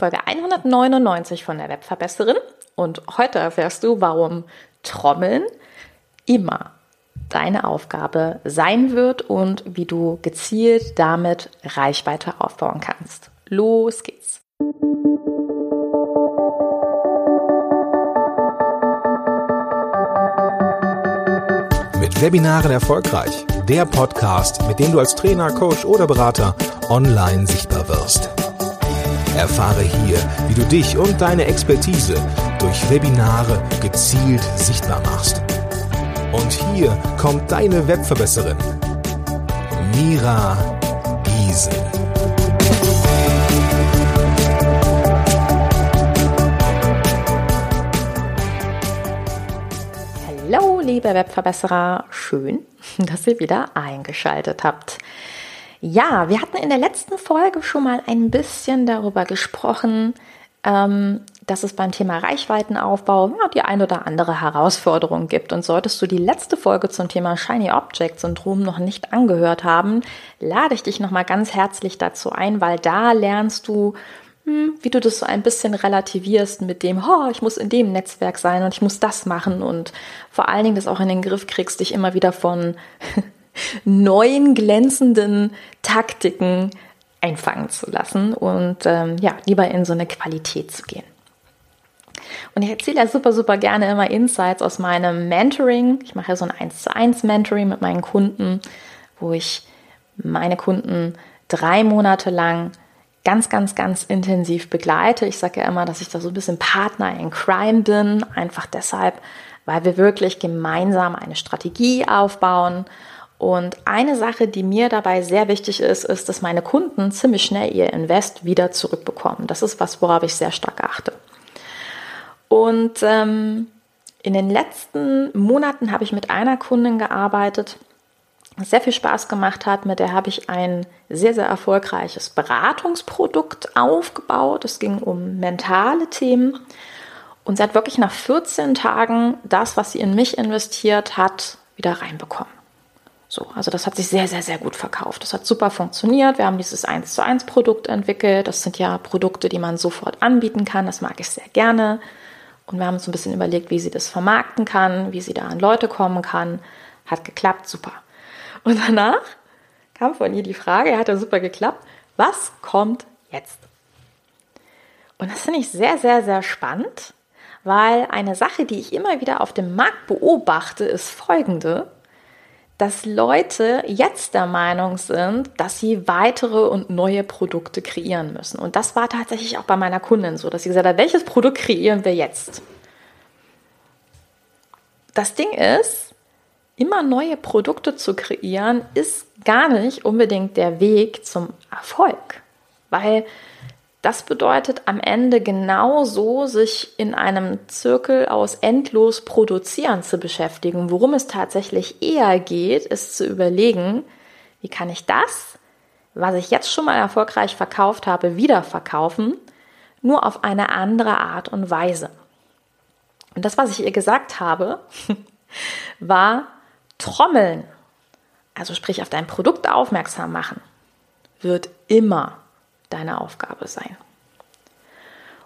Folge 199 von der Webverbesserin und heute erfährst du, warum Trommeln immer deine Aufgabe sein wird und wie du gezielt damit Reichweite aufbauen kannst. Los geht's! Mit Webinaren erfolgreich. Der Podcast, mit dem du als Trainer, Coach oder Berater online sichtbar wirst. Erfahre hier, wie du dich und deine Expertise durch Webinare gezielt sichtbar machst. Und hier kommt deine Webverbesserin, Mira Giesen. Hallo, liebe Webverbesserer, schön, dass ihr wieder eingeschaltet habt. Ja, wir hatten in der letzten Folge schon mal ein bisschen darüber gesprochen, ähm, dass es beim Thema Reichweitenaufbau ja, die ein oder andere Herausforderung gibt. Und solltest du die letzte Folge zum Thema Shiny Object Syndrom noch nicht angehört haben, lade ich dich nochmal ganz herzlich dazu ein, weil da lernst du, hm, wie du das so ein bisschen relativierst mit dem, oh, ich muss in dem Netzwerk sein und ich muss das machen und vor allen Dingen das auch in den Griff kriegst, dich immer wieder von neuen glänzenden Taktiken einfangen zu lassen und ähm, ja, lieber in so eine Qualität zu gehen. Und ich erzähle ja super, super gerne immer Insights aus meinem Mentoring. Ich mache ja so ein 1 zu 1 Mentoring mit meinen Kunden, wo ich meine Kunden drei Monate lang ganz, ganz, ganz intensiv begleite. Ich sage ja immer, dass ich da so ein bisschen Partner in Crime bin, einfach deshalb, weil wir wirklich gemeinsam eine Strategie aufbauen und eine Sache, die mir dabei sehr wichtig ist, ist, dass meine Kunden ziemlich schnell ihr Invest wieder zurückbekommen. Das ist was, worauf ich sehr stark achte. Und ähm, in den letzten Monaten habe ich mit einer Kundin gearbeitet, sehr viel Spaß gemacht hat. Mit der habe ich ein sehr, sehr erfolgreiches Beratungsprodukt aufgebaut. Es ging um mentale Themen. Und sie hat wirklich nach 14 Tagen das, was sie in mich investiert hat, wieder reinbekommen. So, also das hat sich sehr, sehr, sehr gut verkauft. Das hat super funktioniert. Wir haben dieses 1 zu 1 Produkt entwickelt. Das sind ja Produkte, die man sofort anbieten kann. Das mag ich sehr gerne. Und wir haben uns ein bisschen überlegt, wie sie das vermarkten kann, wie sie da an Leute kommen kann. Hat geklappt, super. Und danach kam von ihr die Frage, hat ja super geklappt, was kommt jetzt? Und das finde ich sehr, sehr, sehr spannend, weil eine Sache, die ich immer wieder auf dem Markt beobachte, ist folgende dass Leute jetzt der Meinung sind, dass sie weitere und neue Produkte kreieren müssen. Und das war tatsächlich auch bei meiner Kundin so, dass sie gesagt hat, welches Produkt kreieren wir jetzt? Das Ding ist, immer neue Produkte zu kreieren, ist gar nicht unbedingt der Weg zum Erfolg. Weil das bedeutet am Ende genauso, sich in einem Zirkel aus endlos Produzieren zu beschäftigen. Worum es tatsächlich eher geht, ist zu überlegen, wie kann ich das, was ich jetzt schon mal erfolgreich verkauft habe, wieder verkaufen, nur auf eine andere Art und Weise. Und das, was ich ihr gesagt habe, war Trommeln, also sprich auf dein Produkt aufmerksam machen, wird immer deine Aufgabe sein.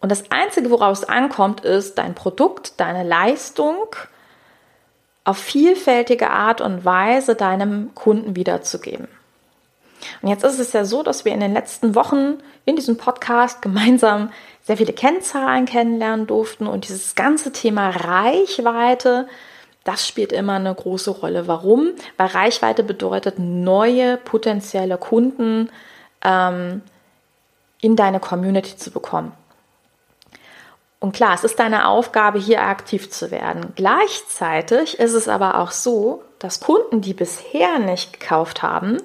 Und das Einzige, worauf es ankommt, ist dein Produkt, deine Leistung auf vielfältige Art und Weise deinem Kunden wiederzugeben. Und jetzt ist es ja so, dass wir in den letzten Wochen in diesem Podcast gemeinsam sehr viele Kennzahlen kennenlernen durften und dieses ganze Thema Reichweite, das spielt immer eine große Rolle. Warum? Weil Reichweite bedeutet neue potenzielle Kunden ähm, in deine Community zu bekommen. Und klar, es ist deine Aufgabe, hier aktiv zu werden. Gleichzeitig ist es aber auch so, dass Kunden, die bisher nicht gekauft haben,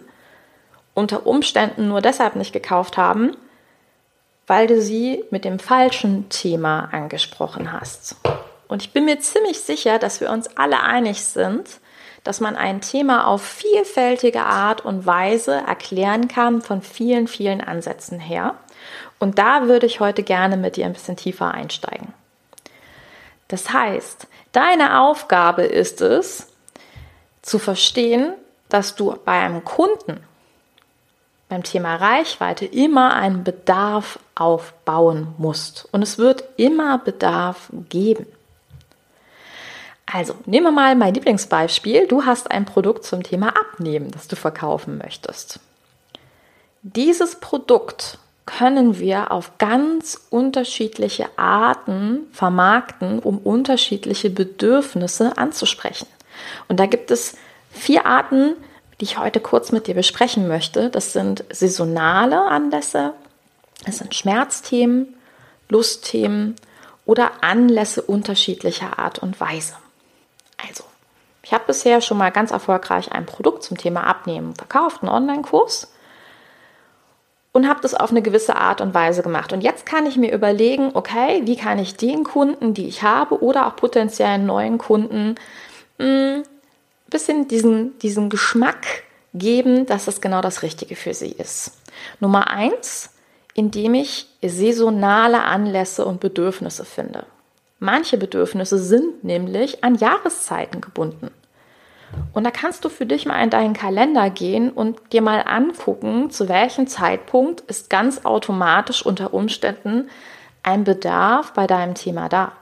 unter Umständen nur deshalb nicht gekauft haben, weil du sie mit dem falschen Thema angesprochen hast. Und ich bin mir ziemlich sicher, dass wir uns alle einig sind, dass man ein Thema auf vielfältige Art und Weise erklären kann von vielen, vielen Ansätzen her. Und da würde ich heute gerne mit dir ein bisschen tiefer einsteigen. Das heißt, deine Aufgabe ist es, zu verstehen, dass du bei einem Kunden beim Thema Reichweite immer einen Bedarf aufbauen musst. Und es wird immer Bedarf geben. Also, nehmen wir mal mein Lieblingsbeispiel. Du hast ein Produkt zum Thema Abnehmen, das du verkaufen möchtest. Dieses Produkt können wir auf ganz unterschiedliche Arten vermarkten, um unterschiedliche Bedürfnisse anzusprechen. Und da gibt es vier Arten, die ich heute kurz mit dir besprechen möchte. Das sind saisonale Anlässe, es sind Schmerzthemen, Lustthemen oder Anlässe unterschiedlicher Art und Weise. Also, ich habe bisher schon mal ganz erfolgreich ein Produkt zum Thema Abnehmen verkauft, einen Online-Kurs und habe das auf eine gewisse Art und Weise gemacht. Und jetzt kann ich mir überlegen, okay, wie kann ich den Kunden, die ich habe oder auch potenziellen neuen Kunden ein hm, bisschen diesen, diesen Geschmack geben, dass das genau das Richtige für sie ist. Nummer eins, indem ich saisonale Anlässe und Bedürfnisse finde. Manche Bedürfnisse sind nämlich an Jahreszeiten gebunden. Und da kannst du für dich mal in deinen Kalender gehen und dir mal angucken, zu welchem Zeitpunkt ist ganz automatisch unter Umständen ein Bedarf bei deinem Thema da.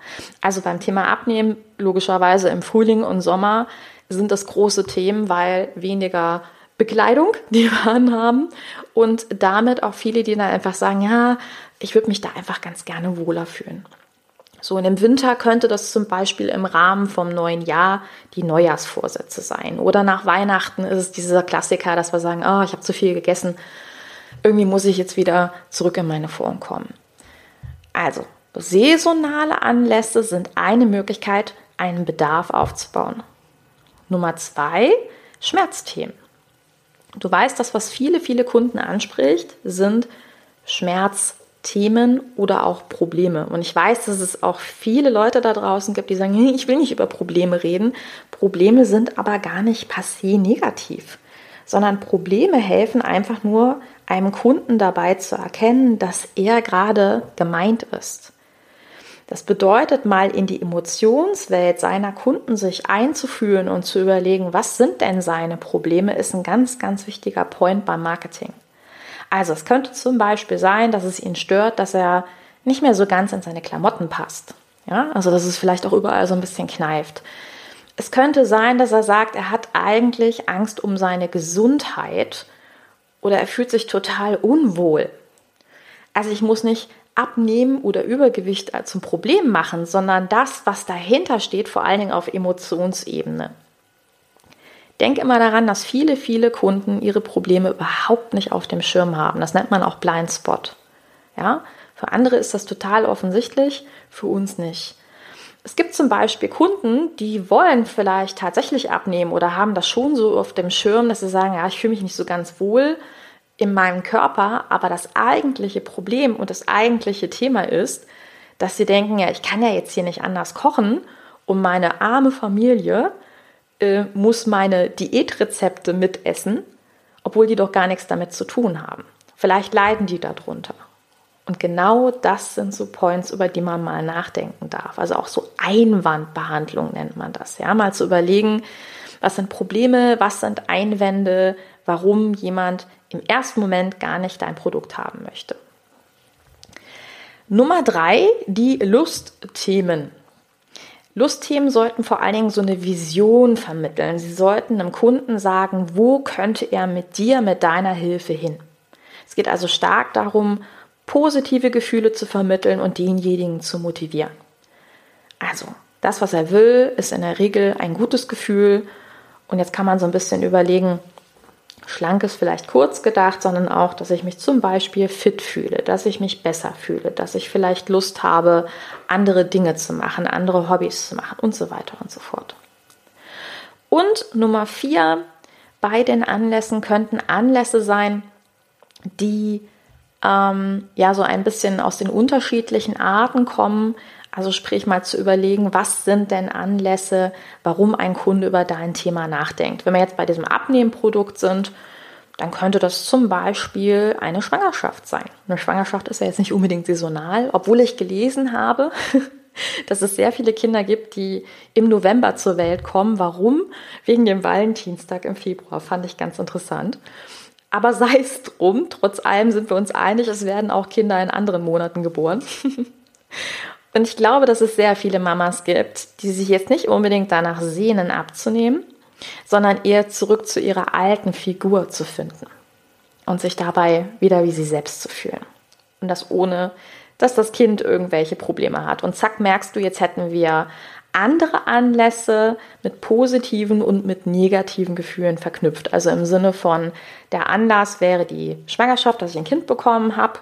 Also beim Thema Abnehmen, logischerweise im Frühling und Sommer sind das große Themen, weil weniger Bekleidung, die wir anhaben und damit auch viele, die dann einfach sagen, ja, ich würde mich da einfach ganz gerne wohler fühlen. So, und im Winter könnte das zum Beispiel im Rahmen vom neuen Jahr die Neujahrsvorsätze sein. Oder nach Weihnachten ist es dieser Klassiker, dass wir sagen, oh, ich habe zu viel gegessen, irgendwie muss ich jetzt wieder zurück in meine Form kommen. Also, saisonale Anlässe sind eine Möglichkeit, einen Bedarf aufzubauen. Nummer zwei, Schmerzthemen. Du weißt, dass was viele, viele Kunden anspricht, sind Schmerz, Themen oder auch Probleme. Und ich weiß, dass es auch viele Leute da draußen gibt, die sagen, ich will nicht über Probleme reden. Probleme sind aber gar nicht passé negativ, sondern Probleme helfen einfach nur einem Kunden dabei zu erkennen, dass er gerade gemeint ist. Das bedeutet mal in die Emotionswelt seiner Kunden sich einzuführen und zu überlegen, was sind denn seine Probleme, ist ein ganz, ganz wichtiger Point beim Marketing. Also es könnte zum Beispiel sein, dass es ihn stört, dass er nicht mehr so ganz in seine Klamotten passt. Ja, also dass es vielleicht auch überall so ein bisschen kneift. Es könnte sein, dass er sagt, er hat eigentlich Angst um seine Gesundheit oder er fühlt sich total unwohl. Also ich muss nicht Abnehmen oder Übergewicht zum Problem machen, sondern das, was dahinter steht, vor allen Dingen auf Emotionsebene. Denk immer daran, dass viele, viele Kunden ihre Probleme überhaupt nicht auf dem Schirm haben. Das nennt man auch Blindspot. Ja? Für andere ist das total offensichtlich, für uns nicht. Es gibt zum Beispiel Kunden, die wollen vielleicht tatsächlich abnehmen oder haben das schon so auf dem Schirm, dass sie sagen, ja, ich fühle mich nicht so ganz wohl in meinem Körper, aber das eigentliche Problem und das eigentliche Thema ist, dass sie denken, ja, ich kann ja jetzt hier nicht anders kochen, um meine arme Familie äh, muss meine Diätrezepte mitessen, obwohl die doch gar nichts damit zu tun haben. Vielleicht leiden die darunter. Und genau das sind so Points, über die man mal nachdenken darf. Also auch so Einwandbehandlung nennt man das. Ja, mal zu überlegen, was sind Probleme, was sind Einwände, warum jemand im ersten Moment gar nicht dein Produkt haben möchte. Nummer drei, die Lustthemen. Lustthemen sollten vor allen Dingen so eine Vision vermitteln. Sie sollten einem Kunden sagen, wo könnte er mit dir, mit deiner Hilfe hin. Es geht also stark darum, positive Gefühle zu vermitteln und denjenigen zu motivieren. Also, das, was er will, ist in der Regel ein gutes Gefühl. Und jetzt kann man so ein bisschen überlegen, Schlank ist vielleicht kurz gedacht, sondern auch, dass ich mich zum Beispiel fit fühle, dass ich mich besser fühle, dass ich vielleicht Lust habe, andere Dinge zu machen, andere Hobbys zu machen und so weiter und so fort. Und Nummer vier, bei den Anlässen könnten Anlässe sein, die ähm, ja so ein bisschen aus den unterschiedlichen Arten kommen, also sprich mal zu überlegen, was sind denn Anlässe, warum ein Kunde über dein Thema nachdenkt. Wenn wir jetzt bei diesem Abnehmprodukt sind, dann könnte das zum Beispiel eine Schwangerschaft sein. Eine Schwangerschaft ist ja jetzt nicht unbedingt saisonal, obwohl ich gelesen habe, dass es sehr viele Kinder gibt, die im November zur Welt kommen. Warum? Wegen dem Valentinstag im Februar. Fand ich ganz interessant. Aber sei es drum, trotz allem sind wir uns einig, es werden auch Kinder in anderen Monaten geboren. Und ich glaube, dass es sehr viele Mamas gibt, die sich jetzt nicht unbedingt danach sehnen abzunehmen, sondern eher zurück zu ihrer alten Figur zu finden und sich dabei wieder wie sie selbst zu fühlen. Und das ohne, dass das Kind irgendwelche Probleme hat. Und zack, merkst du, jetzt hätten wir andere Anlässe mit positiven und mit negativen Gefühlen verknüpft. Also im Sinne von, der Anlass wäre die Schwangerschaft, dass ich ein Kind bekommen habe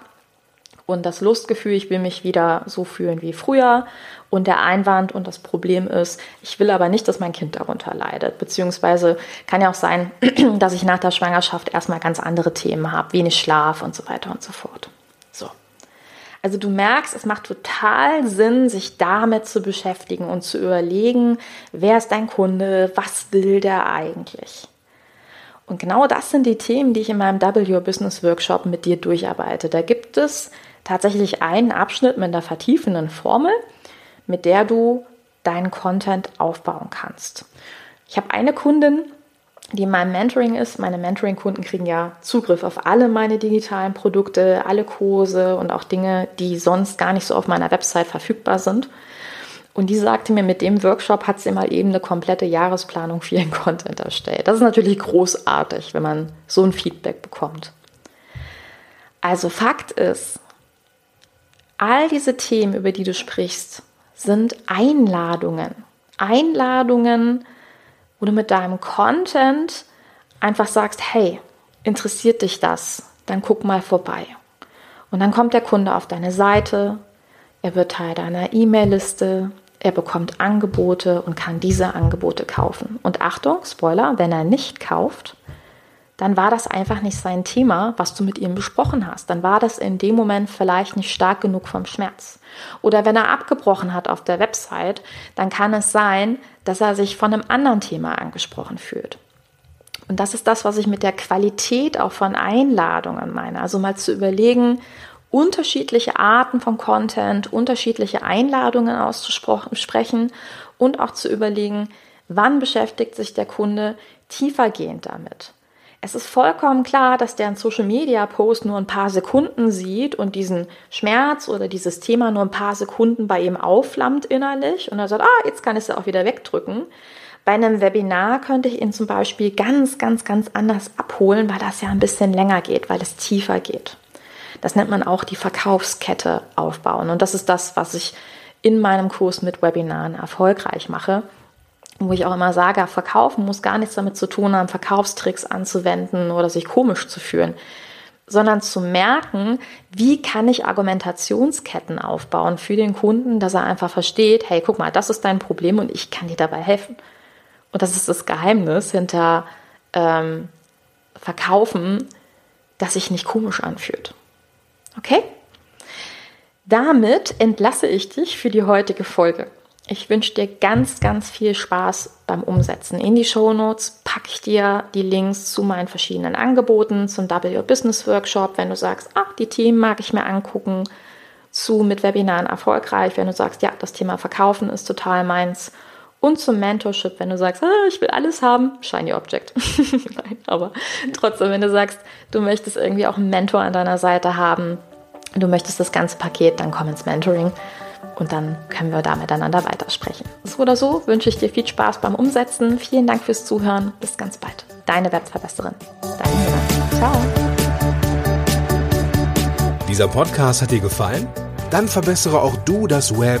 und das Lustgefühl, ich will mich wieder so fühlen wie früher. Und der Einwand und das Problem ist, ich will aber nicht, dass mein Kind darunter leidet. Beziehungsweise kann ja auch sein, dass ich nach der Schwangerschaft erstmal ganz andere Themen habe, wenig Schlaf und so weiter und so fort. Also du merkst, es macht total Sinn, sich damit zu beschäftigen und zu überlegen, wer ist dein Kunde, was will der eigentlich? Und genau das sind die Themen, die ich in meinem W Business Workshop mit dir durcharbeite. Da gibt es tatsächlich einen Abschnitt mit einer vertiefenden Formel, mit der du deinen Content aufbauen kannst. Ich habe eine Kundin, die in meinem Mentoring ist. Meine Mentoring-Kunden kriegen ja Zugriff auf alle meine digitalen Produkte, alle Kurse und auch Dinge, die sonst gar nicht so auf meiner Website verfügbar sind. Und die sagte mir, mit dem Workshop hat sie mal eben eine komplette Jahresplanung für ihren Content erstellt. Das ist natürlich großartig, wenn man so ein Feedback bekommt. Also Fakt ist, all diese Themen, über die du sprichst, sind Einladungen. Einladungen, wo du mit deinem Content einfach sagst, hey, interessiert dich das? Dann guck mal vorbei. Und dann kommt der Kunde auf deine Seite, er wird Teil deiner E-Mail-Liste, er bekommt Angebote und kann diese Angebote kaufen. Und Achtung, Spoiler, wenn er nicht kauft, dann war das einfach nicht sein Thema, was du mit ihm besprochen hast. Dann war das in dem Moment vielleicht nicht stark genug vom Schmerz. Oder wenn er abgebrochen hat auf der Website, dann kann es sein, dass er sich von einem anderen Thema angesprochen fühlt. Und das ist das, was ich mit der Qualität auch von Einladungen meine. Also mal zu überlegen, unterschiedliche Arten von Content, unterschiedliche Einladungen auszusprechen und auch zu überlegen, wann beschäftigt sich der Kunde tiefergehend damit. Es ist vollkommen klar, dass der einen Social Media Post nur ein paar Sekunden sieht und diesen Schmerz oder dieses Thema nur ein paar Sekunden bei ihm aufflammt innerlich und er sagt, ah, jetzt kann ich es ja auch wieder wegdrücken. Bei einem Webinar könnte ich ihn zum Beispiel ganz, ganz, ganz anders abholen, weil das ja ein bisschen länger geht, weil es tiefer geht. Das nennt man auch die Verkaufskette aufbauen. Und das ist das, was ich in meinem Kurs mit Webinaren erfolgreich mache wo ich auch immer sage, verkaufen muss gar nichts damit zu tun haben, Verkaufstricks anzuwenden oder sich komisch zu fühlen, sondern zu merken, wie kann ich Argumentationsketten aufbauen für den Kunden, dass er einfach versteht, hey, guck mal, das ist dein Problem und ich kann dir dabei helfen. Und das ist das Geheimnis hinter ähm, Verkaufen, dass sich nicht komisch anfühlt. Okay? Damit entlasse ich dich für die heutige Folge. Ich wünsche dir ganz, ganz viel Spaß beim Umsetzen. In die Show Notes packe ich dir die Links zu meinen verschiedenen Angeboten, zum W Business Workshop, wenn du sagst, ach, die Themen mag ich mir angucken, zu mit Webinaren erfolgreich, wenn du sagst, ja, das Thema Verkaufen ist total meins. Und zum Mentorship, wenn du sagst, ah, ich will alles haben, Shiny Object. Nein, aber trotzdem, wenn du sagst, du möchtest irgendwie auch einen Mentor an deiner Seite haben, du möchtest das ganze Paket, dann komm ins Mentoring und dann können wir da miteinander weitersprechen. So oder so wünsche ich dir viel Spaß beim Umsetzen. Vielen Dank fürs Zuhören. Bis ganz bald. Deine Webverbesserin. Deine Nina. Ciao. Dieser Podcast hat dir gefallen? Dann verbessere auch du das Web